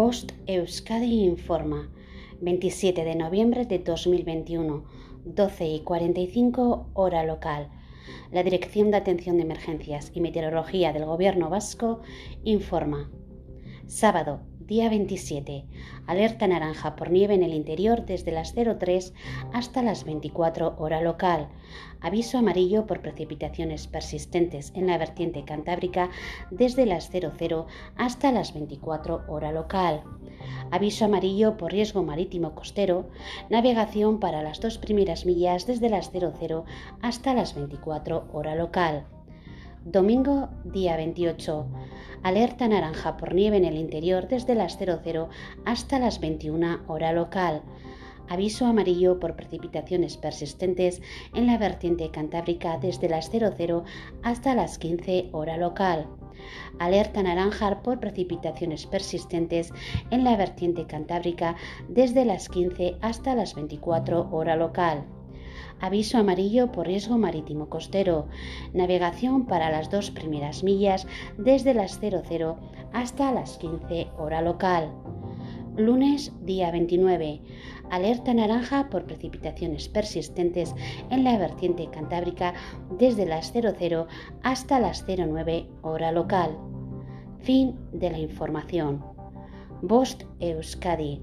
Post Euskadi Informa, 27 de noviembre de 2021, 12 y 45 hora local. La Dirección de Atención de Emergencias y Meteorología del Gobierno Vasco informa. Sábado, día 27. Alerta naranja por nieve en el interior desde las 03 hasta las 24 hora local. Aviso amarillo por precipitaciones persistentes en la vertiente cantábrica desde las 00 hasta las 24 hora local. Aviso amarillo por riesgo marítimo costero. Navegación para las dos primeras millas desde las 00 hasta las 24 hora local. Domingo, día 28. Alerta naranja por nieve en el interior desde las 00 hasta las 21 hora local. Aviso amarillo por precipitaciones persistentes en la vertiente cantábrica desde las 00 hasta las 15 hora local. Alerta naranja por precipitaciones persistentes en la vertiente cantábrica desde las 15 hasta las 24 hora local. Aviso amarillo por riesgo marítimo costero. Navegación para las dos primeras millas desde las 00 hasta las 15 hora local. Lunes, día 29. Alerta naranja por precipitaciones persistentes en la vertiente cantábrica desde las 00 hasta las 09 hora local. Fin de la información. Bost Euskadi